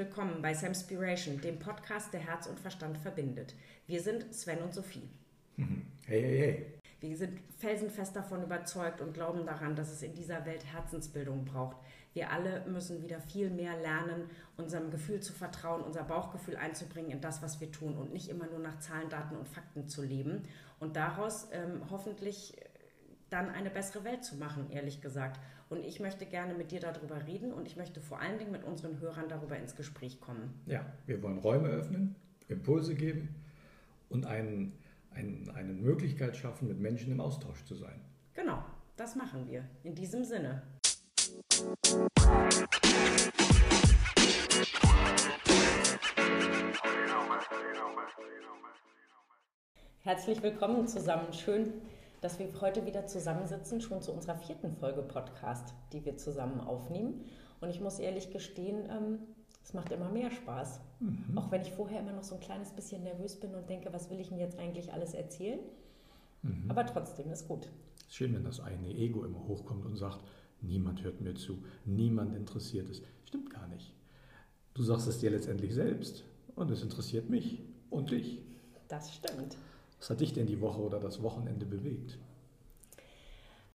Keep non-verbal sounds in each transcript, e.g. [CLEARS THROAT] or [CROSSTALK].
Willkommen bei Samspiration, dem Podcast, der Herz und Verstand verbindet. Wir sind Sven und Sophie. [LAUGHS] Hey, hey, hey. Wir sind felsenfest davon überzeugt und glauben daran, dass es in dieser Welt Herzensbildung braucht. Wir alle müssen wieder viel mehr lernen, unserem Gefühl zu vertrauen, unser Bauchgefühl einzubringen in das, was wir tun und nicht immer nur nach Zahlen, Daten und Fakten zu leben und daraus ähm, hoffentlich dann eine bessere Welt zu machen, ehrlich gesagt. Und ich möchte gerne mit dir darüber reden und ich möchte vor allen Dingen mit unseren Hörern darüber ins Gespräch kommen. Ja, wir wollen Räume öffnen, Impulse geben und einen, einen, eine Möglichkeit schaffen, mit Menschen im Austausch zu sein. Genau, das machen wir. In diesem Sinne. Herzlich willkommen zusammen. Schön, dass wir heute wieder zusammensitzen, schon zu unserer vierten Folge Podcast, die wir zusammen aufnehmen. Und ich muss ehrlich gestehen, ähm, es macht immer mehr Spaß. Mhm. Auch wenn ich vorher immer noch so ein kleines bisschen nervös bin und denke, was will ich denn jetzt eigentlich alles erzählen? Mhm. Aber trotzdem ist gut. Es ist schön, wenn das eigene Ego immer hochkommt und sagt, niemand hört mir zu, niemand interessiert es. Stimmt gar nicht. Du sagst es dir letztendlich selbst und es interessiert mich und dich. Das stimmt. Was hat dich denn die Woche oder das Wochenende bewegt?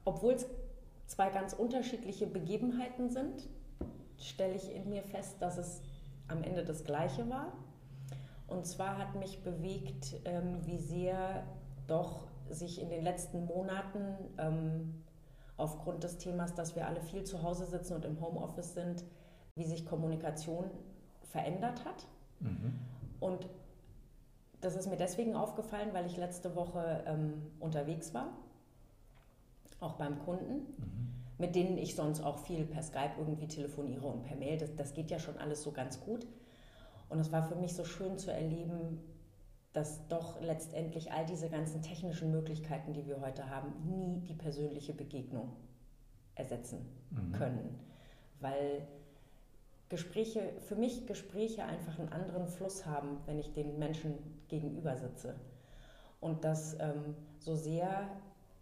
Obwohl es zwei ganz unterschiedliche Begebenheiten sind, stelle ich in mir fest, dass es am Ende das Gleiche war. Und zwar hat mich bewegt, ähm, wie sehr doch sich in den letzten Monaten ähm, aufgrund des Themas, dass wir alle viel zu Hause sitzen und im Homeoffice sind, wie sich Kommunikation verändert hat. Mhm. Und das ist mir deswegen aufgefallen, weil ich letzte Woche ähm, unterwegs war, auch beim Kunden, mhm. mit denen ich sonst auch viel per Skype irgendwie telefoniere und per Mail. Das, das geht ja schon alles so ganz gut. Und es war für mich so schön zu erleben, dass doch letztendlich all diese ganzen technischen Möglichkeiten, die wir heute haben, nie die persönliche Begegnung ersetzen mhm. können. Weil Gespräche, für mich Gespräche einfach einen anderen Fluss haben, wenn ich den Menschen gegenüber sitze. Und dass ähm, so sehr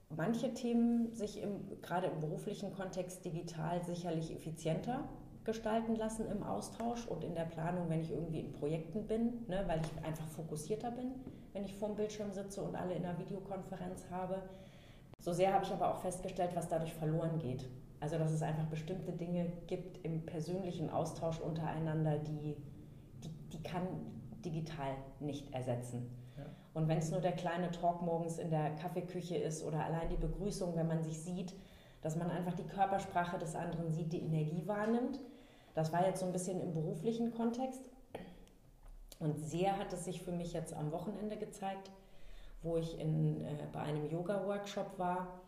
manche Themen sich im, gerade im beruflichen Kontext digital sicherlich effizienter gestalten lassen im Austausch und in der Planung, wenn ich irgendwie in Projekten bin, ne, weil ich einfach fokussierter bin, wenn ich vor dem Bildschirm sitze und alle in einer Videokonferenz habe. So sehr habe ich aber auch festgestellt, was dadurch verloren geht. Also dass es einfach bestimmte Dinge gibt im persönlichen Austausch untereinander, die, die, die kann digital nicht ersetzen. Ja. Und wenn es nur der kleine Talk morgens in der Kaffeeküche ist oder allein die Begrüßung, wenn man sich sieht, dass man einfach die Körpersprache des anderen sieht, die Energie wahrnimmt. Das war jetzt so ein bisschen im beruflichen Kontext. Und sehr hat es sich für mich jetzt am Wochenende gezeigt, wo ich in, äh, bei einem Yoga-Workshop war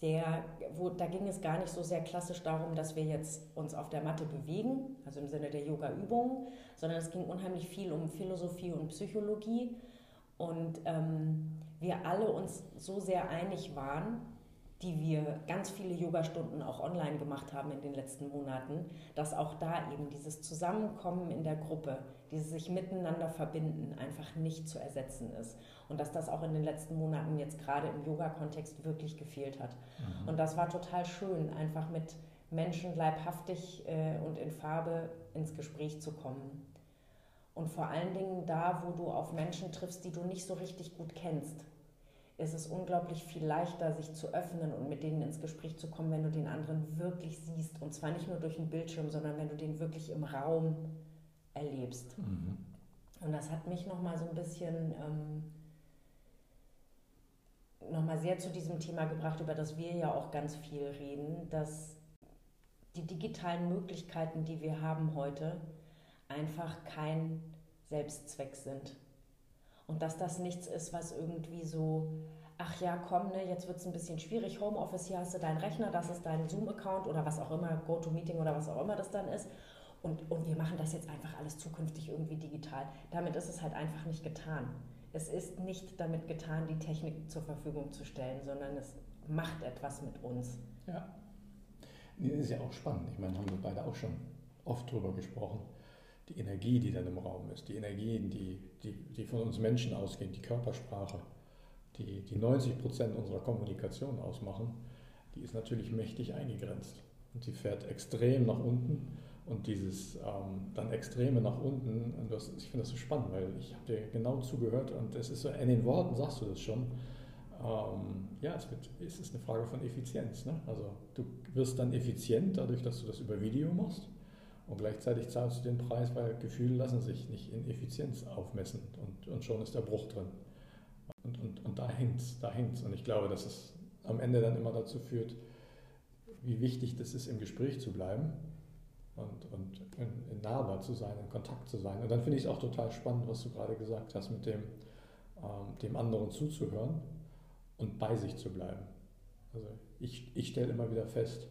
der, wo, da ging es gar nicht so sehr klassisch darum, dass wir jetzt uns auf der Matte bewegen, also im Sinne der Yoga-Übungen, sondern es ging unheimlich viel um Philosophie und Psychologie. Und ähm, wir alle uns so sehr einig waren, die wir ganz viele Yogastunden auch online gemacht haben in den letzten Monaten, dass auch da eben dieses Zusammenkommen in der Gruppe, dieses sich miteinander verbinden einfach nicht zu ersetzen ist. Und dass das auch in den letzten Monaten jetzt gerade im Yoga-Kontext wirklich gefehlt hat. Mhm. Und das war total schön, einfach mit Menschen leibhaftig äh, und in Farbe ins Gespräch zu kommen. Und vor allen Dingen da, wo du auf Menschen triffst, die du nicht so richtig gut kennst ist es unglaublich viel leichter, sich zu öffnen und mit denen ins Gespräch zu kommen, wenn du den anderen wirklich siehst. Und zwar nicht nur durch den Bildschirm, sondern wenn du den wirklich im Raum erlebst. Mhm. Und das hat mich nochmal so ein bisschen ähm, nochmal sehr zu diesem Thema gebracht, über das wir ja auch ganz viel reden, dass die digitalen Möglichkeiten, die wir haben heute, einfach kein Selbstzweck sind. Und dass das nichts ist, was irgendwie so, ach ja, komm, ne, jetzt wird es ein bisschen schwierig, Homeoffice, hier hast du deinen Rechner, das ist dein Zoom-Account oder was auch immer, GoToMeeting oder was auch immer das dann ist. Und, und wir machen das jetzt einfach alles zukünftig irgendwie digital. Damit ist es halt einfach nicht getan. Es ist nicht damit getan, die Technik zur Verfügung zu stellen, sondern es macht etwas mit uns. Ja. Das ist ja auch spannend. Ich meine, haben wir beide auch schon oft drüber gesprochen die Energie, die dann im Raum ist, die Energien, die, die, die von uns Menschen ausgehen, die Körpersprache, die, die 90 Prozent unserer Kommunikation ausmachen, die ist natürlich mächtig eingegrenzt. Und sie fährt extrem nach unten und dieses ähm, dann Extreme nach unten. Und das, ich finde das so spannend, weil ich habe dir genau zugehört und es ist so, in den Worten sagst du das schon. Ähm, ja, es, wird, es ist eine Frage von Effizienz. Ne? Also du wirst dann effizient dadurch, dass du das über Video machst. Und gleichzeitig zahlst du den Preis, weil Gefühle lassen sich nicht in Effizienz aufmessen und, und schon ist der Bruch drin. Und, und, und da hängt es, da hängt's. Und ich glaube, dass es am Ende dann immer dazu führt, wie wichtig das ist, im Gespräch zu bleiben und, und in, in nahbar zu sein, in Kontakt zu sein. Und dann finde ich es auch total spannend, was du gerade gesagt hast, mit dem, ähm, dem anderen zuzuhören und bei sich zu bleiben. Also ich, ich stelle immer wieder fest,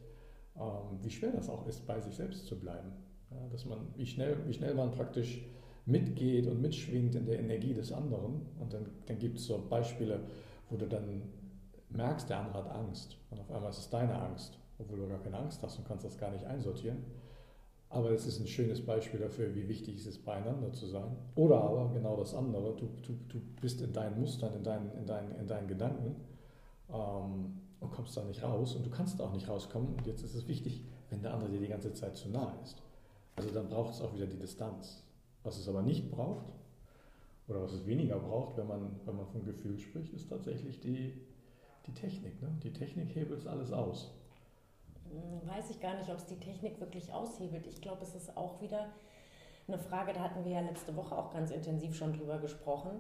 ähm, wie schwer das auch ist, bei sich selbst zu bleiben. Ja, dass man, wie schnell, wie schnell man praktisch mitgeht und mitschwingt in der Energie des anderen. Und dann, dann gibt es so Beispiele, wo du dann merkst, der andere hat Angst. Und auf einmal ist es deine Angst, obwohl du gar keine Angst hast und kannst das gar nicht einsortieren. Aber es ist ein schönes Beispiel dafür, wie wichtig es ist, beieinander zu sein. Oder aber genau das andere, du, du, du bist in deinen Mustern, in deinen, in deinen, in deinen Gedanken ähm, und kommst da nicht raus und du kannst da auch nicht rauskommen. Und jetzt ist es wichtig, wenn der andere dir die ganze Zeit zu nahe ist. Also dann braucht es auch wieder die Distanz. Was es aber nicht braucht, oder was es weniger braucht, wenn man, wenn man von Gefühl spricht, ist tatsächlich die, die Technik. Ne? Die Technik hebelt es alles aus. Hm, weiß ich gar nicht, ob es die Technik wirklich aushebelt. Ich glaube, es ist auch wieder eine Frage, da hatten wir ja letzte Woche auch ganz intensiv schon drüber gesprochen.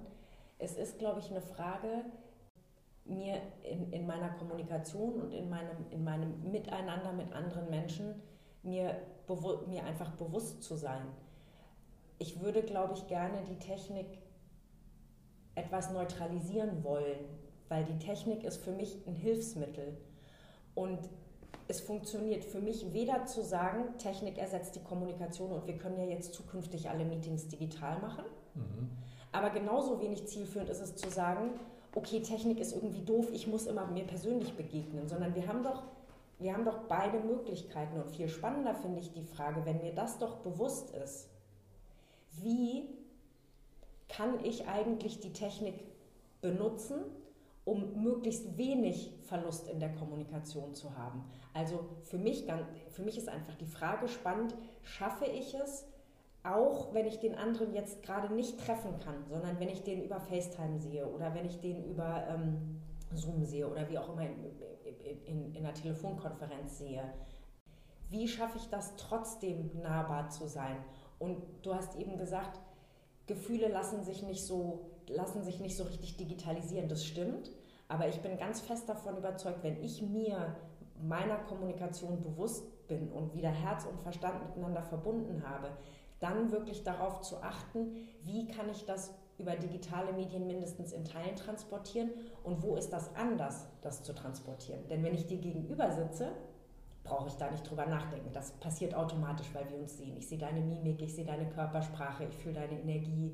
Es ist, glaube ich, eine Frage, mir in, in meiner Kommunikation und in meinem, in meinem Miteinander mit anderen Menschen mir, mir einfach bewusst zu sein. Ich würde, glaube ich, gerne die Technik etwas neutralisieren wollen, weil die Technik ist für mich ein Hilfsmittel. Und es funktioniert für mich weder zu sagen, Technik ersetzt die Kommunikation und wir können ja jetzt zukünftig alle Meetings digital machen. Mhm. Aber genauso wenig zielführend ist es zu sagen, okay, Technik ist irgendwie doof, ich muss immer mir persönlich begegnen, sondern wir haben doch, wir haben doch beide Möglichkeiten. Und viel spannender finde ich die Frage, wenn mir das doch bewusst ist, wie kann ich eigentlich die Technik benutzen, um möglichst wenig Verlust in der Kommunikation zu haben. Also für mich, für mich ist einfach die Frage spannend, schaffe ich es, auch wenn ich den anderen jetzt gerade nicht treffen kann, sondern wenn ich den über FaceTime sehe oder wenn ich den über ähm, Zoom sehe oder wie auch immer in, in, in einer Telefonkonferenz sehe, wie schaffe ich das trotzdem nahbar zu sein? Und du hast eben gesagt, Gefühle lassen sich nicht so, lassen sich nicht so richtig digitalisieren. Das stimmt. Aber ich bin ganz fest davon überzeugt, wenn ich mir meiner Kommunikation bewusst bin und wieder Herz und Verstand miteinander verbunden habe, dann wirklich darauf zu achten, wie kann ich das über digitale Medien mindestens in Teilen transportieren und wo ist das anders, das zu transportieren. Denn wenn ich dir gegenüber sitze, brauche ich da nicht drüber nachdenken. Das passiert automatisch, weil wir uns sehen. Ich sehe deine Mimik, ich sehe deine Körpersprache, ich fühle deine Energie.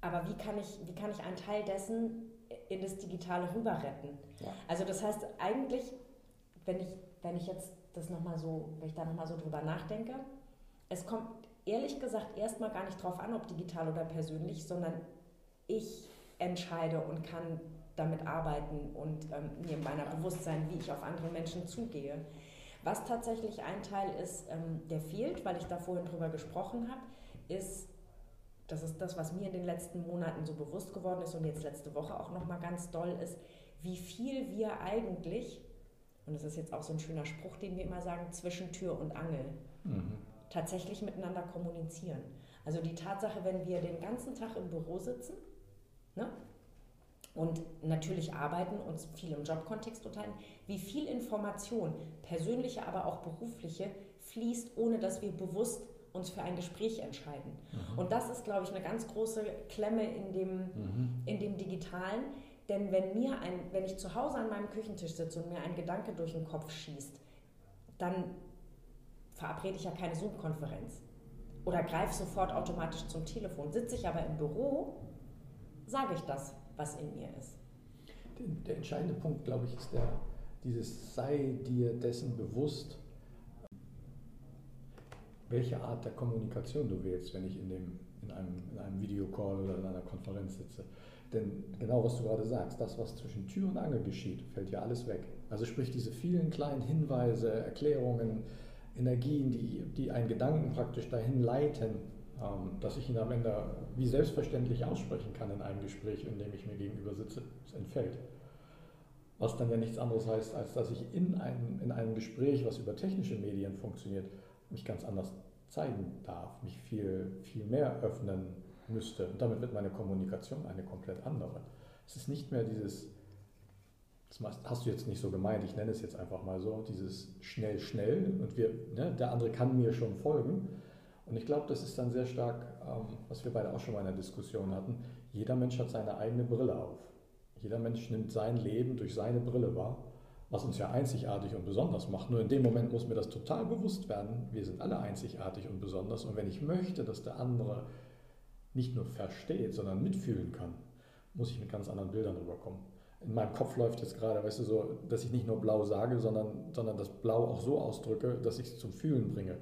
Aber wie kann ich, wie kann ich einen Teil dessen in das Digitale rüber retten? Ja. Also das heißt eigentlich, wenn ich, wenn ich jetzt das noch mal so, wenn ich da nochmal so drüber nachdenke, es kommt ehrlich gesagt erstmal gar nicht drauf an, ob digital oder persönlich, sondern ich entscheide und kann damit arbeiten und ähm, mir meiner bewusst sein, wie ich auf andere Menschen zugehe. Was tatsächlich ein Teil ist, ähm, der fehlt, weil ich da vorhin drüber gesprochen habe, ist, das ist das, was mir in den letzten Monaten so bewusst geworden ist und jetzt letzte Woche auch nochmal ganz doll ist, wie viel wir eigentlich, und das ist jetzt auch so ein schöner Spruch, den wir immer sagen, zwischen Tür und Angel, mhm. Tatsächlich miteinander kommunizieren. Also die Tatsache, wenn wir den ganzen Tag im Büro sitzen, ne, und natürlich arbeiten, uns viel im Jobkontext unterhalten, wie viel Information, persönliche, aber auch berufliche, fließt, ohne dass wir bewusst uns für ein Gespräch entscheiden. Mhm. Und das ist, glaube ich, eine ganz große Klemme in dem, mhm. in dem Digitalen. Denn wenn, mir ein, wenn ich zu Hause an meinem Küchentisch sitze und mir ein Gedanke durch den Kopf schießt, dann verabrede ich ja keine Zoom-Konferenz oder greife sofort automatisch zum Telefon. Sitze ich aber im Büro, sage ich das was in mir ist. Der, der entscheidende Punkt, glaube ich, ist der, dieses sei dir dessen bewusst, welche Art der Kommunikation du wählst, wenn ich in, dem, in, einem, in einem Videocall oder in einer Konferenz sitze. Denn genau was du gerade sagst, das, was zwischen Tür und Angel geschieht, fällt ja alles weg. Also sprich diese vielen kleinen Hinweise, Erklärungen, Energien, die, die einen Gedanken praktisch dahin leiten, ähm, dass ich ihn am Ende wie selbstverständlich aussprechen kann in einem Gespräch, in dem ich mir gegenüber sitze, es entfällt. Was dann ja nichts anderes heißt, als dass ich in einem, in einem Gespräch, was über technische Medien funktioniert, mich ganz anders zeigen darf, mich viel, viel mehr öffnen müsste. Und damit wird meine Kommunikation eine komplett andere. Es ist nicht mehr dieses, das hast du jetzt nicht so gemeint, ich nenne es jetzt einfach mal so, dieses schnell, schnell und wir, ne, der andere kann mir schon folgen. Und ich glaube, das ist dann sehr stark, ähm, was wir beide auch schon mal in der Diskussion hatten, jeder Mensch hat seine eigene Brille auf. Jeder Mensch nimmt sein Leben durch seine Brille wahr, was uns ja einzigartig und besonders macht. Nur in dem Moment muss mir das total bewusst werden, wir sind alle einzigartig und besonders. Und wenn ich möchte, dass der andere nicht nur versteht, sondern mitfühlen kann, muss ich mit ganz anderen Bildern rüberkommen. In meinem Kopf läuft jetzt gerade, weißt du, so, dass ich nicht nur blau sage, sondern, sondern das Blau auch so ausdrücke, dass ich es zum Fühlen bringe.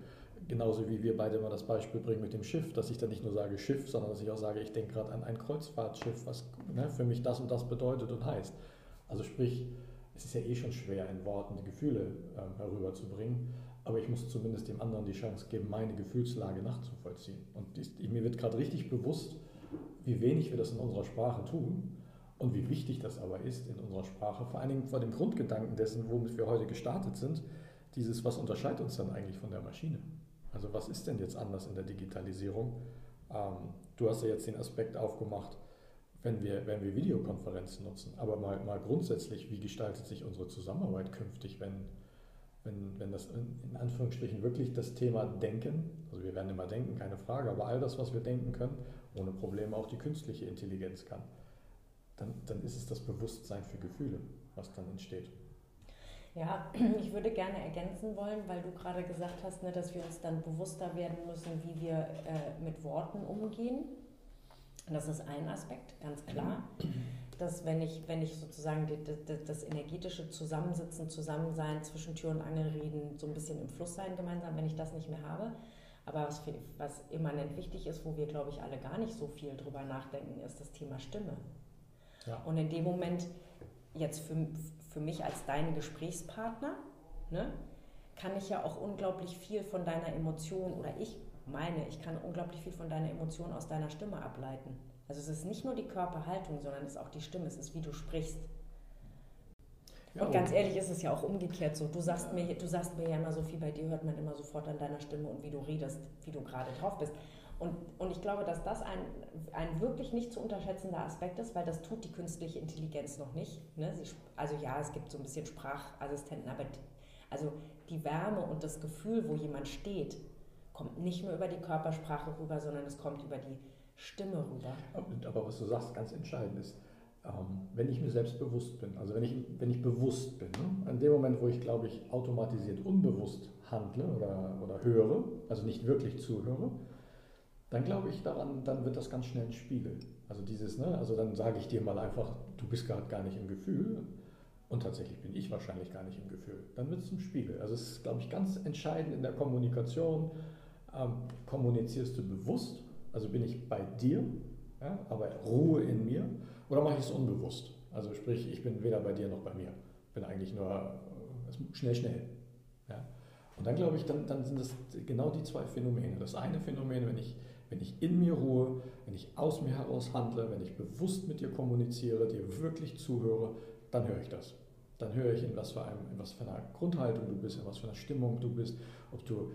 Genauso wie wir beide immer das Beispiel bringen mit dem Schiff, dass ich dann nicht nur sage Schiff, sondern dass ich auch sage, ich denke gerade an ein Kreuzfahrtschiff, was ne, für mich das und das bedeutet und heißt. Also sprich, es ist ja eh schon schwer, in Worten die Gefühle ähm, herüberzubringen, aber ich muss zumindest dem anderen die Chance geben, meine Gefühlslage nachzuvollziehen. Und ich, mir wird gerade richtig bewusst, wie wenig wir das in unserer Sprache tun und wie wichtig das aber ist in unserer Sprache, vor allen Dingen vor dem Grundgedanken dessen, womit wir heute gestartet sind, dieses, was unterscheidet uns dann eigentlich von der Maschine? Also was ist denn jetzt anders in der Digitalisierung? Ähm, du hast ja jetzt den Aspekt aufgemacht, wenn wir, wenn wir Videokonferenzen nutzen. Aber mal, mal grundsätzlich, wie gestaltet sich unsere Zusammenarbeit künftig, wenn, wenn, wenn das in, in Anführungsstrichen wirklich das Thema Denken, also wir werden immer denken, keine Frage, aber all das, was wir denken können, ohne Probleme auch die künstliche Intelligenz kann, dann, dann ist es das Bewusstsein für Gefühle, was dann entsteht. Ja, [CLEARS THROAT] ich würde gerne ergänzen wollen, weil du gerade gesagt hast, ne, dass wir uns dann bewusster werden müssen, wie wir äh, mit Worten umgehen. Das ist ein Aspekt, ganz klar. Dass wenn ich, wenn ich sozusagen die, die, das energetische Zusammensitzen, Zusammensein, zwischen Tür und Angel reden, so ein bisschen im Fluss sein gemeinsam, wenn ich das nicht mehr habe. Aber was, was immanent wichtig ist, wo wir, glaube ich, alle gar nicht so viel drüber nachdenken, ist das Thema Stimme. Ja. Und in dem Moment, jetzt für, für mich als deinen Gesprächspartner, ne, kann ich ja auch unglaublich viel von deiner Emotion oder ich meine, ich kann unglaublich viel von deiner Emotion aus deiner Stimme ableiten. Also es ist nicht nur die Körperhaltung, sondern es ist auch die Stimme, es ist wie du sprichst. Ja, und ganz ehrlich ist es ja auch umgekehrt so. Du sagst, ja. mir, du sagst mir ja immer so viel, bei dir hört man immer sofort an deiner Stimme und wie du redest, wie du gerade drauf bist. Und, und ich glaube, dass das ein, ein wirklich nicht zu unterschätzender Aspekt ist, weil das tut die künstliche Intelligenz noch nicht. Ne? Sie, also ja, es gibt so ein bisschen Sprachassistenten, aber die, also die Wärme und das Gefühl, wo jemand steht, kommt nicht nur über die Körpersprache rüber, sondern es kommt über die Stimme rüber. Aber was du sagst, ganz entscheidend ist, ähm, wenn ich mir selbst bewusst bin, also wenn ich, wenn ich bewusst bin, ne? in dem Moment, wo ich, glaube ich, automatisiert unbewusst handle oder, oder höre, also nicht wirklich zuhöre, dann glaube ich daran, dann wird das ganz schnell ein Spiegel. Also dieses, ne, also dann sage ich dir mal einfach, du bist gerade gar nicht im Gefühl und tatsächlich bin ich wahrscheinlich gar nicht im Gefühl. Dann wird es ein Spiegel. Also es ist, glaube ich, ganz entscheidend in der Kommunikation. Ähm, kommunizierst du bewusst, also bin ich bei dir, ja, aber Ruhe in mir, oder mache ich es unbewusst? Also sprich, ich bin weder bei dir noch bei mir. Bin eigentlich nur äh, schnell, schnell. Ja. Und dann glaube ich, dann, dann sind das genau die zwei Phänomene. Das eine Phänomen, wenn ich wenn ich in mir ruhe, wenn ich aus mir heraus handle, wenn ich bewusst mit dir kommuniziere, dir wirklich zuhöre, dann höre ich das. Dann höre ich, in was, für einem, in was für einer Grundhaltung du bist, in was für einer Stimmung du bist, ob du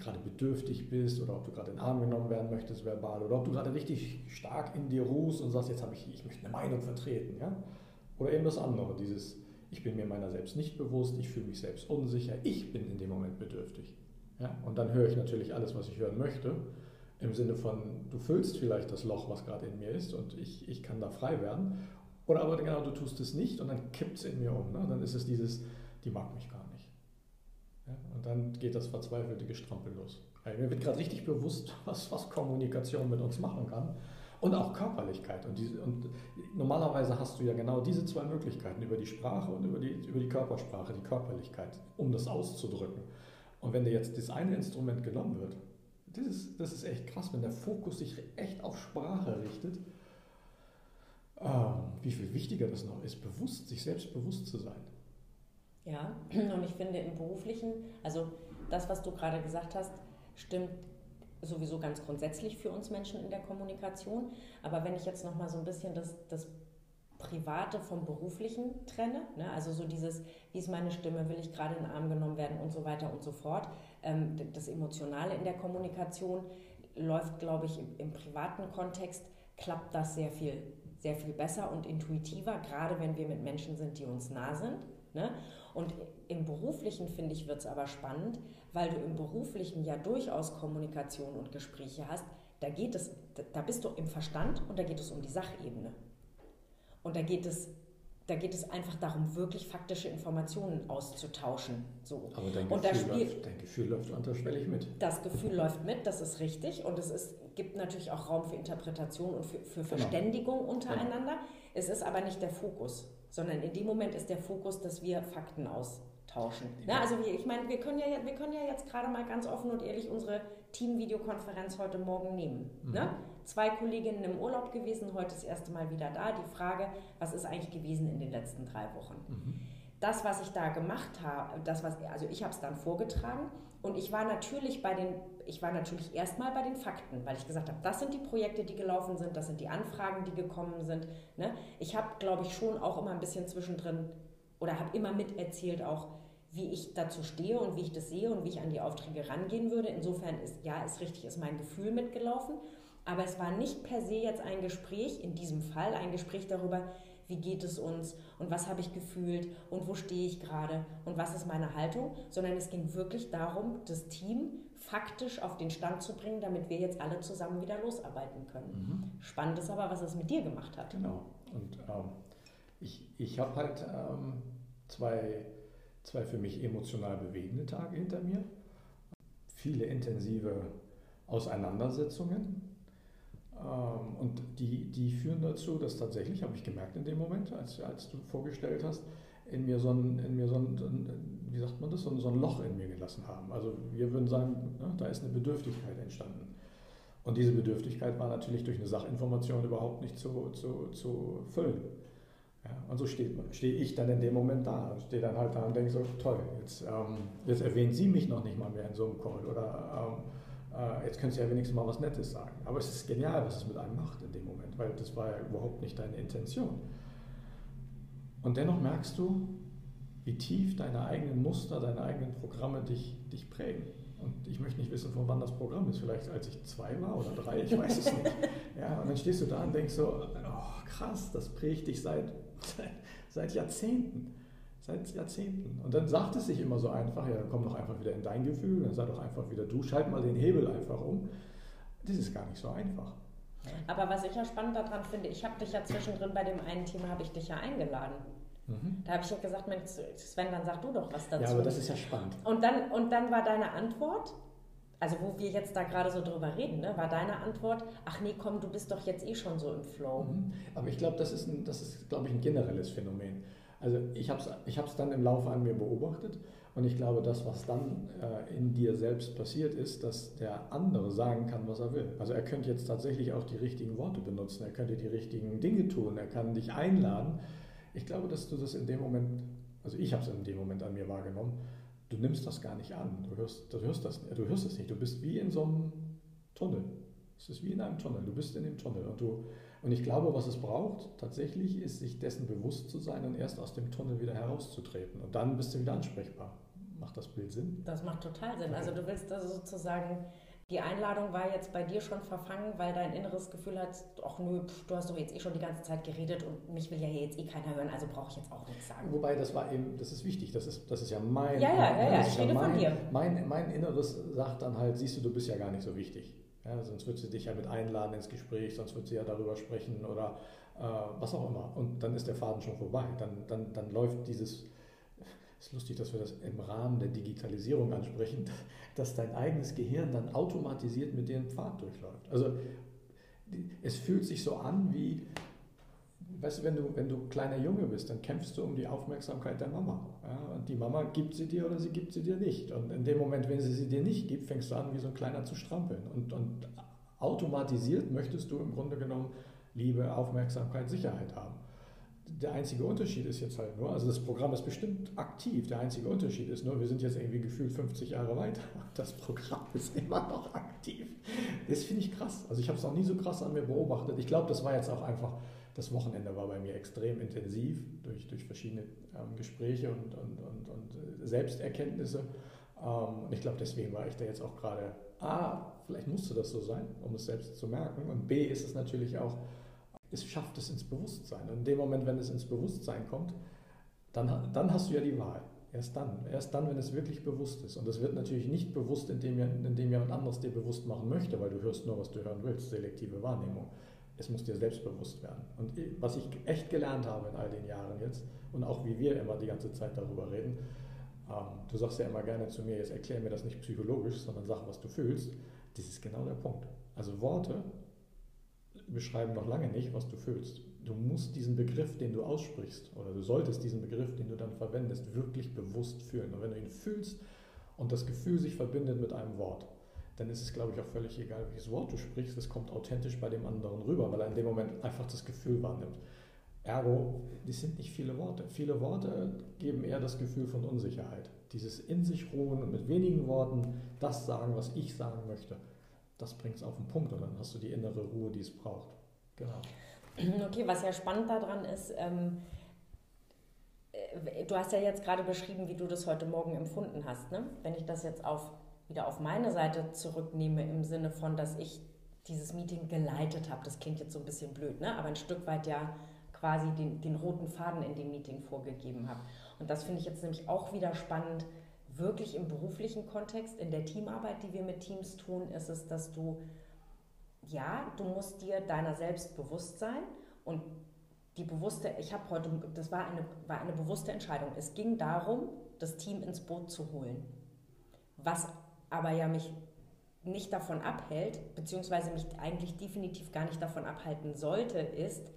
gerade bedürftig bist oder ob du gerade in den Arm genommen werden möchtest verbal oder ob du gerade richtig stark in dir ruhst und sagst, jetzt habe ich, ich möchte eine Meinung vertreten. Ja? Oder eben das andere, dieses, ich bin mir meiner selbst nicht bewusst, ich fühle mich selbst unsicher, ich bin in dem Moment bedürftig. Ja? Und dann höre ich natürlich alles, was ich hören möchte im Sinne von, du füllst vielleicht das Loch, was gerade in mir ist und ich, ich kann da frei werden. Oder aber genau, du tust es nicht und dann kippt es in mir um. Ne? Dann ist es dieses, die mag mich gar nicht. Ja? Und dann geht das verzweifelte Gestrampel los. Also mir wird gerade richtig bewusst, was, was Kommunikation mit uns machen kann. Und auch Körperlichkeit. Und, diese, und normalerweise hast du ja genau diese zwei Möglichkeiten, über die Sprache und über die, über die Körpersprache, die Körperlichkeit, um das auszudrücken. Und wenn dir jetzt das eine Instrument genommen wird, das ist, das ist echt krass, wenn der Fokus sich echt auf Sprache richtet. Ähm, wie viel wichtiger das noch ist, bewusst, sich selbst bewusst zu sein. Ja, [CLEARS THROAT] und ich finde im beruflichen, also das, was du gerade gesagt hast, stimmt sowieso ganz grundsätzlich für uns Menschen in der Kommunikation. Aber wenn ich jetzt noch mal so ein bisschen das, das Private vom Beruflichen trenne, ne? also so dieses, wie ist meine Stimme, will ich gerade in den Arm genommen werden und so weiter und so fort. Ähm, das Emotionale in der Kommunikation läuft, glaube ich, im, im privaten Kontext, klappt das sehr viel, sehr viel besser und intuitiver, gerade wenn wir mit Menschen sind, die uns nah sind. Ne? Und im Beruflichen, finde ich, wird es aber spannend, weil du im Beruflichen ja durchaus Kommunikation und Gespräche hast. Da geht es, da bist du im Verstand und da geht es um die Sachebene. Und da geht es, da geht es einfach darum, wirklich faktische Informationen auszutauschen. So. Aber dein Gefühl, und Spiel, läuft, dein Gefühl läuft unterschwellig mit. Das Gefühl läuft mit, das ist richtig. Und es ist, gibt natürlich auch Raum für Interpretation und für, für genau. Verständigung genau. untereinander. Ja. Es ist aber nicht der Fokus, sondern in dem Moment ist der Fokus, dass wir Fakten austauschen. Ja. also wir, ich meine, wir können, ja, wir können ja jetzt gerade mal ganz offen und ehrlich unsere Team-Videokonferenz heute Morgen nehmen. Mhm. Ne? Zwei Kolleginnen im Urlaub gewesen, heute das erste Mal wieder da. Die Frage, was ist eigentlich gewesen in den letzten drei Wochen? Mhm. Das, was ich da gemacht habe, das, was, also ich habe es dann vorgetragen und ich war natürlich bei den, ich war natürlich erstmal bei den Fakten, weil ich gesagt habe, das sind die Projekte, die gelaufen sind, das sind die Anfragen, die gekommen sind. Ne? Ich habe, glaube ich, schon auch immer ein bisschen zwischendrin oder habe immer miterzählt auch, wie ich dazu stehe und wie ich das sehe und wie ich an die Aufträge rangehen würde. Insofern ist, ja, ist richtig, ist mein Gefühl mitgelaufen. Aber es war nicht per se jetzt ein Gespräch, in diesem Fall ein Gespräch darüber, wie geht es uns und was habe ich gefühlt und wo stehe ich gerade und was ist meine Haltung, sondern es ging wirklich darum, das Team faktisch auf den Stand zu bringen, damit wir jetzt alle zusammen wieder losarbeiten können. Mhm. Spannend ist aber, was es mit dir gemacht hat. Genau. Und ähm, ich, ich habe halt ähm, zwei zwei für mich emotional bewegende Tage hinter mir, viele intensive Auseinandersetzungen. Ähm, und die, die führen dazu, dass tatsächlich, habe ich gemerkt in dem Moment, als, als du vorgestellt hast, in mir so ein, in mir so ein, wie sagt man das, so ein, so ein Loch in mir gelassen haben. Also wir würden sagen, ne, da ist eine Bedürftigkeit entstanden. Und diese Bedürftigkeit war natürlich durch eine Sachinformation überhaupt nicht zu, zu, zu füllen. Ja, und so stehe steh ich dann in dem Moment da. Stehe dann halt da und denke so, toll, jetzt, ähm, jetzt erwähnt sie mich noch nicht mal mehr in so einem Call oder ähm, äh, jetzt können sie ja wenigstens mal was Nettes sagen. Aber es ist genial, was es mit einem macht in dem Moment, weil das war ja überhaupt nicht deine Intention. Und dennoch merkst du, wie tief deine eigenen Muster, deine eigenen Programme dich, dich prägen. Und ich möchte nicht wissen, von wann das Programm ist. Vielleicht als ich zwei war oder drei, ich weiß es nicht. [LAUGHS] Ja, und dann stehst du da und denkst so, oh, krass, das prägt dich seit [LAUGHS] Seit Jahrzehnten. Seit Jahrzehnten. Und dann sagt es sich immer so einfach, ja, komm doch einfach wieder in dein Gefühl, dann sei doch einfach wieder du, schalt mal den Hebel einfach um. Das ist gar nicht so einfach. Aber was ich ja spannend daran finde, ich habe dich ja zwischendrin bei dem einen Thema, habe ich dich ja eingeladen. Mhm. Da habe ich ja gesagt, Mensch, Sven, dann sag du doch was dazu. Ja, aber das ist ja spannend. Und dann, und dann war deine Antwort, also wo wir jetzt da gerade so drüber reden, ne, war deine Antwort, ach nee, komm, du bist doch jetzt eh schon so im Flow. Mhm. Aber ich glaube, das ist, ein, das ist glaube ich, ein generelles Phänomen. Also ich habe es ich dann im Laufe an mir beobachtet und ich glaube, das, was dann äh, in dir selbst passiert ist, dass der andere sagen kann, was er will. Also er könnte jetzt tatsächlich auch die richtigen Worte benutzen, er könnte die richtigen Dinge tun, er kann dich einladen. Ich glaube, dass du das in dem Moment, also ich habe es in dem Moment an mir wahrgenommen, du nimmst das gar nicht an. Du hörst, du hörst das, du hörst es nicht. Du bist wie in so einem Tunnel. Es ist wie in einem Tunnel. Du bist in dem Tunnel. Und, du, und ich glaube, was es braucht tatsächlich, ist, sich dessen bewusst zu sein und erst aus dem Tunnel wieder herauszutreten. Und dann bist du wieder ansprechbar. Macht das Bild Sinn? Das macht total Sinn. Also du willst also sozusagen die Einladung war jetzt bei dir schon verfangen, weil dein inneres Gefühl hat, ach nö, pff, du hast doch jetzt eh schon die ganze Zeit geredet und mich will ja hier jetzt eh keiner hören, also brauche ich jetzt auch nichts sagen. Wobei, das war eben, das ist wichtig, das ist, das ist ja mein... Ja, ja, ja, ja ich rede ja mein, von dir. Mein, mein Inneres sagt dann halt, siehst du, du bist ja gar nicht so wichtig. Ja, sonst würde sie dich ja mit einladen ins Gespräch, sonst würde sie ja darüber sprechen oder äh, was auch immer. Und dann ist der Faden schon vorbei. Dann, dann, dann läuft dieses es ist lustig, dass wir das im Rahmen der Digitalisierung ansprechen, [LAUGHS] dass dein eigenes Gehirn dann automatisiert mit dir einen Pfad durchläuft. Also es fühlt sich so an wie, weißt du, wenn du, wenn du kleiner Junge bist, dann kämpfst du um die Aufmerksamkeit der Mama. Ja, und die Mama gibt sie dir oder sie gibt sie dir nicht. Und in dem Moment, wenn sie sie dir nicht gibt, fängst du an, wie so ein Kleiner zu strampeln. Und, und automatisiert möchtest du im Grunde genommen Liebe, Aufmerksamkeit, Sicherheit haben. Der einzige Unterschied ist jetzt halt nur, also das Programm ist bestimmt aktiv, der einzige Unterschied ist nur, wir sind jetzt irgendwie gefühlt 50 Jahre weiter. [LAUGHS] Das Programm ist immer noch aktiv. Das finde ich krass. Also ich habe es noch nie so krass an mir beobachtet. Ich glaube, das war jetzt auch einfach, das Wochenende war bei mir extrem intensiv durch, durch verschiedene ähm, Gespräche und, und, und, und Selbsterkenntnisse. Ähm, und ich glaube, deswegen war ich da jetzt auch gerade, A, vielleicht musste das so sein, um es selbst zu merken. Und B, ist es natürlich auch, es schafft es ins Bewusstsein. Und in dem Moment, wenn es ins Bewusstsein kommt, dann, dann hast du ja die Wahl. Erst dann. Erst dann, wenn es wirklich bewusst ist. Und das wird natürlich nicht bewusst, indem, indem jemand anderes dir bewusst machen möchte, weil du hörst nur, was du hören willst, selektive Wahrnehmung. Es muss dir selbst bewusst werden. Und was ich echt gelernt habe in all den Jahren jetzt und auch wie wir immer die ganze Zeit darüber reden, ähm, du sagst ja immer gerne zu mir, jetzt erklär mir das nicht psychologisch, sondern sag, was du fühlst. Das ist genau der Punkt. Also Worte beschreiben noch lange nicht, was du fühlst. Du musst diesen Begriff, den du aussprichst, oder du solltest diesen Begriff, den du dann verwendest, wirklich bewusst fühlen. Und wenn du ihn fühlst und das Gefühl sich verbindet mit einem Wort, dann ist es, glaube ich, auch völlig egal, welches Wort du sprichst. Es kommt authentisch bei dem anderen rüber, weil er in dem Moment einfach das Gefühl wahrnimmt. Ergo, das sind nicht viele Worte. Viele Worte geben eher das Gefühl von Unsicherheit. Dieses in sich ruhen und mit wenigen Worten das sagen, was ich sagen möchte, das bringt es auf den Punkt und dann hast du die innere Ruhe, die es braucht. Genau. [CLEARS THROAT] Okay, was ja spannend daran ist, ähm, äh, du hast ja jetzt gerade beschrieben, wie du das heute Morgen empfunden hast. Ne? Wenn ich das jetzt auf, wieder auf meine Seite zurücknehme, im Sinne von, dass ich dieses Meeting geleitet habe, das klingt jetzt so ein bisschen blöd, ne? aber ein Stück weit ja quasi den, den roten Faden in dem Meeting vorgegeben habe. Und das finde ich jetzt nämlich auch wieder spannend, wirklich im beruflichen Kontext, in der Teamarbeit, die wir mit Teams tun, ist es, dass du, ja, du musst dir deiner selbst bewusst sein und die bewusste, ich habe heute, das war eine, war eine bewusste Entscheidung. Es ging darum, das Team ins Boot zu holen. Was aber ja mich nicht davon abhält, beziehungsweise mich eigentlich definitiv gar nicht davon abhalten sollte, ist,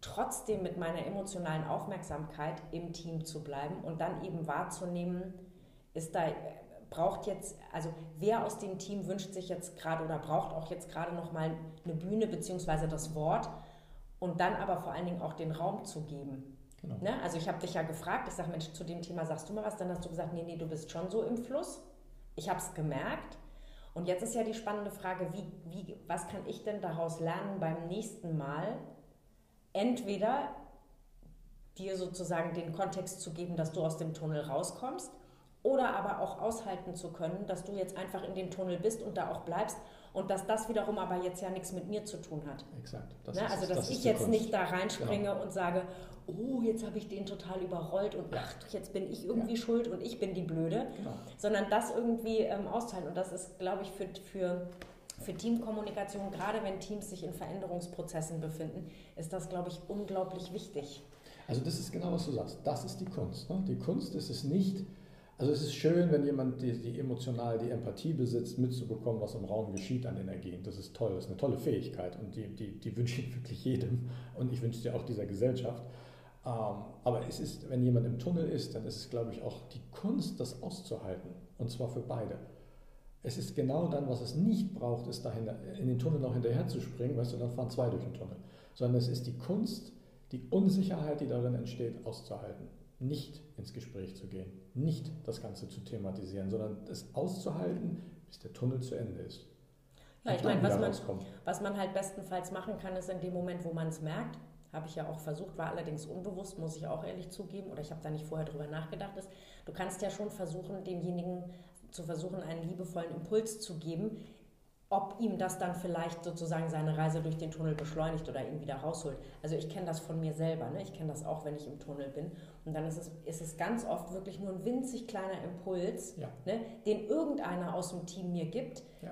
trotzdem mit meiner emotionalen Aufmerksamkeit im Team zu bleiben und dann eben wahrzunehmen, ist da braucht jetzt, also wer aus dem Team wünscht sich jetzt gerade oder braucht auch jetzt gerade noch mal eine Bühne beziehungsweise das Wort und dann aber vor allen Dingen auch den Raum zu geben. Genau. Ne? Also ich habe dich ja gefragt, ich sage, Mensch, zu dem Thema sagst du mal was, dann hast du gesagt, nee, nee, du bist schon so im Fluss. Ich habe es gemerkt. Und jetzt ist ja die spannende Frage, wie, wie, was kann ich denn daraus lernen beim nächsten Mal, entweder dir sozusagen den Kontext zu geben, dass du aus dem Tunnel rauskommst oder aber auch aushalten zu können, dass du jetzt einfach in dem Tunnel bist und da auch bleibst und dass das wiederum aber jetzt ja nichts mit mir zu tun hat. Exakt. Das ne? ist, also dass das ich jetzt Kunst. nicht da reinspringe genau. und sage, oh, jetzt habe ich den total überrollt und ach, jetzt bin ich irgendwie ja. schuld und ich bin die Blöde, genau. sondern das irgendwie ähm, austeilen und das ist, glaube ich, für, für für Teamkommunikation, gerade wenn Teams sich in Veränderungsprozessen befinden, ist das, glaube ich, unglaublich wichtig. Also das ist genau, was du sagst. Das ist die Kunst. Ne? Die Kunst ist es nicht, also es ist schön, wenn jemand die, die emotional die Empathie besitzt, mitzubekommen, was im Raum geschieht an Energien. Das ist toll, das ist eine tolle Fähigkeit und die, die, die wünsche ich wirklich jedem und ich wünsche dir auch dieser Gesellschaft. Ähm, aber es ist, wenn jemand im Tunnel ist, dann ist es, glaube ich, auch die Kunst, das auszuhalten und zwar für beide. Es ist genau dann, was es nicht braucht, ist dahinter, in den Tunnel noch hinterher zu springen, weißt du, dann fahren zwei durch den Tunnel. Sondern es ist die Kunst, die Unsicherheit, die darin entsteht, auszuhalten. Nicht ins Gespräch zu gehen, nicht das Ganze zu thematisieren, sondern es auszuhalten, bis der Tunnel zu Ende ist. Ja, ich meine, was man, was man halt bestenfalls machen kann, ist in dem Moment, wo man es merkt, habe ich ja auch versucht, war allerdings unbewusst, muss ich auch ehrlich zugeben, oder ich habe da nicht vorher drüber nachgedacht, ist, du kannst ja schon versuchen, demjenigen zu versuchen, einen liebevollen Impuls zu geben, ob ihm das dann vielleicht sozusagen seine Reise durch den Tunnel beschleunigt oder ihn wieder rausholt. Also ich kenne das von mir selber, ne? ich kenne das auch, wenn ich im Tunnel bin. Und dann ist es, ist es ganz oft wirklich nur ein winzig kleiner Impuls, ja. ne? den irgendeiner aus dem Team mir gibt, ja.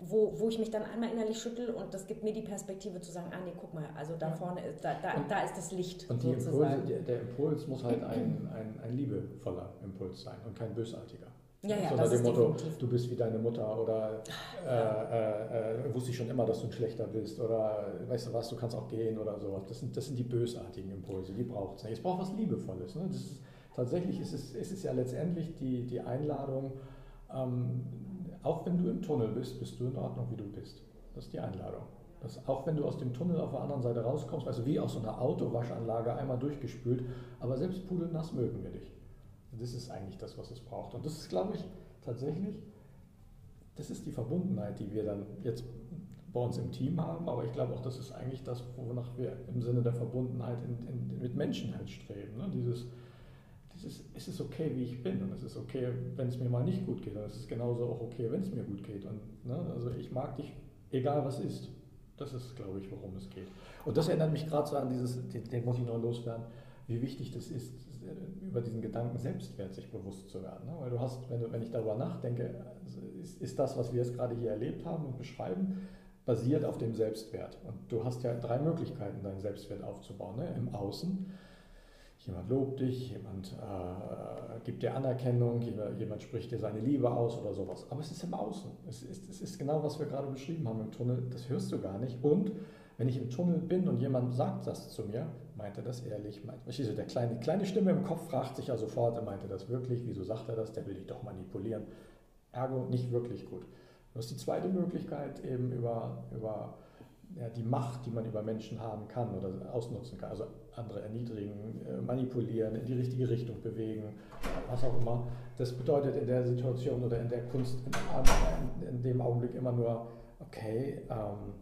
wo, wo ich mich dann einmal innerlich schüttel und das gibt mir die Perspektive zu sagen, ah nee, guck mal, also da ja. vorne, ist, da, da, da ist das Licht. Und Impulse, der, der, Impuls muss halt [CLEARS THROAT] ein, ein, ein liebevoller Impuls sein und kein bösartiger. Ja, ja, so nach dem Motto, definitiv. du bist wie deine Mutter oder äh, äh, äh, wusste ich schon immer, dass du ein Schlechter bist oder weißt du was, du kannst auch gehen oder so. Das sind, das sind die bösartigen Impulse, die braucht es nicht. Es braucht was Liebevolles. Ne? Ist, tatsächlich ist es, ist es ja letztendlich die, die Einladung, ähm, auch wenn du im Tunnel bist, bist du in Ordnung, wie du bist. Das ist die Einladung. Das, auch wenn du aus dem Tunnel auf der anderen Seite rauskommst, also wie aus so einer Autowaschanlage einmal durchgespült, aber selbst pudelnass mögen wir dich. Das ist eigentlich das, was es braucht. Und das ist, glaube ich, tatsächlich, das ist die Verbundenheit, die wir dann jetzt bei uns im Team haben, aber ich glaube auch, das ist eigentlich das, wonach wir im Sinne der Verbundenheit in, in, mit Menschen halt streben. Ne? Dieses, dieses, es ist okay, wie ich bin und es ist okay, wenn es mir mal nicht gut geht und es ist genauso auch okay, wenn es mir gut geht. Und, ne? Also ich mag dich, egal was ist. Das ist, glaube ich, worum es geht. Und das erinnert mich gerade so an dieses, den, den muss ich noch loswerden, wie wichtig das ist, über diesen Gedanken Selbstwert sich bewusst zu werden. Ne? Weil du hast, wenn, du, wenn ich darüber nachdenke, ist, ist das, was wir jetzt gerade hier erlebt haben und beschreiben, basiert auf dem Selbstwert. Und du hast ja drei Möglichkeiten, deinen Selbstwert aufzubauen. Ne? Im Außen, jemand lobt dich, jemand äh, gibt dir Anerkennung, jemand spricht dir seine Liebe aus oder sowas. Aber es ist im Außen. Es ist, es ist genau, was wir gerade beschrieben haben im Tunnel. Das hörst du gar nicht. Und wenn ich im Tunnel bin und jemand sagt das zu mir, meint er das ehrlich? Du, der kleine, kleine Stimme im Kopf fragt sich ja sofort, er meinte das wirklich? Wieso sagt er das? Der will dich doch manipulieren. Ergo nicht wirklich gut. Du hast die zweite Möglichkeit eben über, über ja, die Macht, die man über Menschen haben kann oder ausnutzen kann. Also andere erniedrigen, äh, manipulieren, in die richtige Richtung bewegen, was auch immer. Das bedeutet in der Situation oder in der Kunst in, in dem Augenblick immer nur, okay, ähm,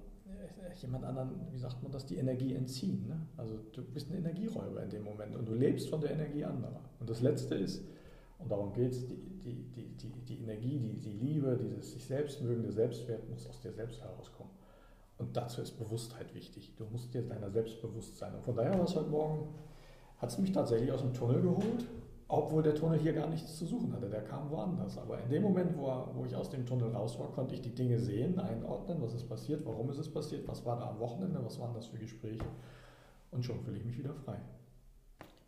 jemand anderen, wie sagt man das, die Energie entziehen. Ne? Also du bist ein Energieräuber in dem Moment und du lebst von der Energie anderer. Und das Letzte ist, und darum geht es, die, die, die, die, die Energie, die, die Liebe, dieses sich selbst mögende Selbstwert muss aus dir selbst herauskommen. Und dazu ist Bewusstheit wichtig. Du musst dir deiner selbst bewusst sein. Und von daher war es heute Morgen, hat es mich tatsächlich aus dem Tunnel geholt, obwohl der Tunnel hier gar nichts zu suchen hatte. Der kam woanders. Aber in dem Moment, wo, wo ich aus dem Tunnel raus war, konnte ich die Dinge sehen, einordnen, was ist passiert, warum ist es passiert, was war da am Wochenende, was waren das für Gespräche. Und schon fühle ich mich wieder frei.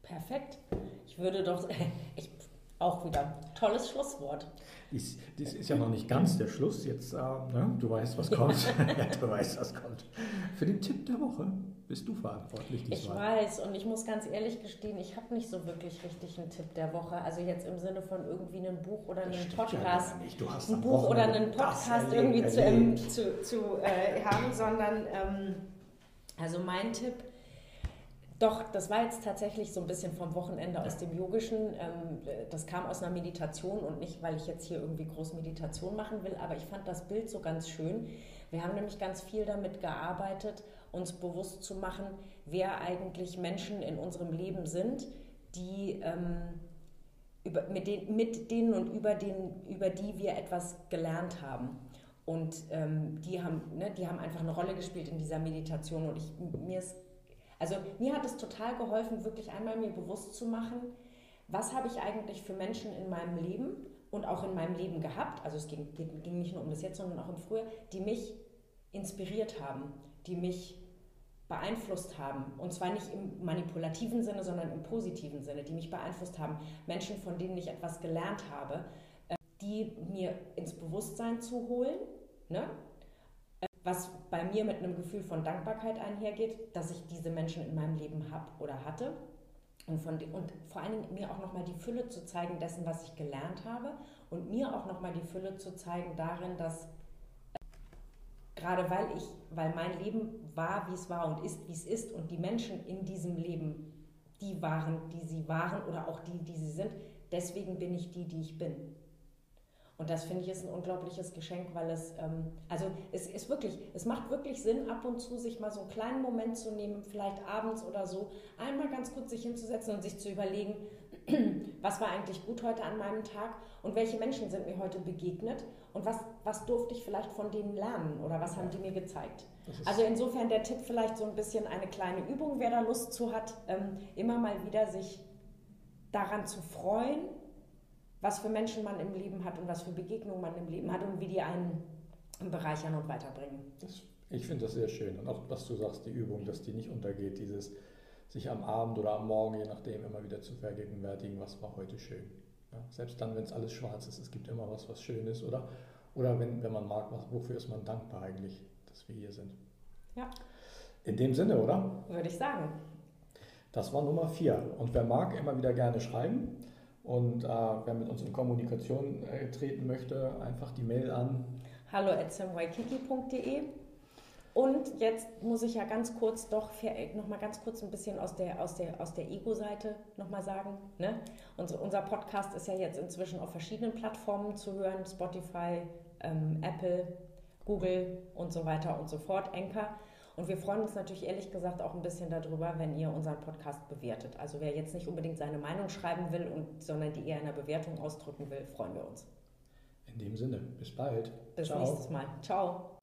Perfekt. Ich würde doch, [LAUGHS] ich auch wieder tolles Schlusswort. Dies, dies ist ja noch nicht ganz der Schluss. Jetzt, äh, ne? du weißt, was kommt. [LAUGHS] ja, du weißt, was kommt. Für den Tipp der Woche bist du verantwortlich diesmal. Ich weiß und ich muss ganz ehrlich gestehen, ich habe nicht so wirklich richtig einen Tipp der Woche. Also jetzt im Sinne von irgendwie ein Buch oder einen Podcast. Ja ein Buch oder einen Podcast irgendwie zu, ähm, zu, zu äh, haben, sondern ähm, also mein Tipp doch, das war jetzt tatsächlich so ein bisschen vom Wochenende aus dem Yogischen. Ähm, das kam aus einer Meditation und nicht, weil ich jetzt hier irgendwie groß Meditation machen will, aber ich fand das Bild so ganz schön. Wir haben nämlich ganz viel damit gearbeitet, uns bewusst zu machen, wer eigentlich Menschen in unserem Leben sind, die ähm, über, mit, den, mit denen und über, den, über die wir etwas gelernt haben. Und ähm, die, haben, ne, die haben einfach eine Rolle gespielt in dieser Meditation. Und ich, mir ist also mir hat es total geholfen, wirklich einmal mir bewusst zu machen, was habe ich eigentlich für Menschen in meinem Leben und auch in meinem Leben gehabt, also es ging, ging nicht nur um das Jetzt, sondern auch im Früher, die mich inspiriert haben, die mich beeinflusst haben. Und zwar nicht im manipulativen Sinne, sondern im positiven Sinne, die mich beeinflusst haben. Menschen, von denen ich etwas gelernt habe, äh, die mir ins Bewusstsein zu holen. Ne? Was bei mir mit einem Gefühl von Dankbarkeit einhergeht, dass ich diese Menschen in meinem Leben habe oder hatte. Und, von, und vor allen Dingen mir auch nochmal die Fülle zu zeigen dessen, was ich gelernt habe und mir auch nochmal die Fülle zu zeigen darin, dass äh, gerade weil ich, weil mein Leben war, wie es war und ist, wie es ist und die Menschen in diesem Leben die waren, die sie waren oder auch die, die sie sind, deswegen bin ich die, die ich bin. Und das finde ich ist ein unglaubliches Geschenk, weil es, ähm, also es ist wirklich, es macht wirklich Sinn, ab und zu sich mal so einen kleinen Moment zu nehmen, vielleicht abends oder so, einmal ganz kurz sich hinzusetzen und sich zu überlegen, [CLEARS THROAT] was war eigentlich gut heute an meinem Tag und welche Menschen sind mir heute begegnet und was, was durfte ich vielleicht von denen lernen oder was haben die mir gezeigt. Also insofern der Tipp vielleicht so ein bisschen eine kleine Übung, wer da Lust zu hat, ähm, immer mal wieder sich daran zu freuen was für Menschen man im Leben hat und was für Begegnungen man im Leben hat und wie die einen bereichern und weiterbringen. Das, ich finde das sehr schön. Und auch, was du sagst, die Übung, dass die nicht untergeht, dieses sich am Abend oder am Morgen, je nachdem, immer wieder zu vergegenwärtigen, was war heute schön. Ja, selbst dann, wenn es alles schwarz ist, es gibt immer was, was schön ist. Oder, oder wenn, wenn man mag, was, wofür ist man dankbar eigentlich, dass wir hier sind. Ja. In dem Sinne, oder? Würde ich sagen. Das war Nummer vier. Und wer mag, immer wieder gerne schreiben. Und äh, wer mit uns in Kommunikation äh, treten möchte, einfach die Mail an hallo.samwaikiki.de Und jetzt muss ich ja ganz kurz doch noch mal ganz kurz ein bisschen aus der, aus der, aus der Ego-Seite noch mal sagen. Ne? Unser, unser Podcast ist ja jetzt inzwischen auf verschiedenen Plattformen zu hören: Spotify, ähm, Apple, Google und so weiter und so fort, Anchor. Und wir freuen uns natürlich ehrlich gesagt auch ein bisschen darüber, wenn ihr unseren Podcast bewertet. Also wer jetzt nicht unbedingt seine Meinung schreiben will, und, sondern die eher in der Bewertung ausdrücken will, freuen wir uns. In dem Sinne, bis bald. Bis Ciao. nächstes Mal. Ciao.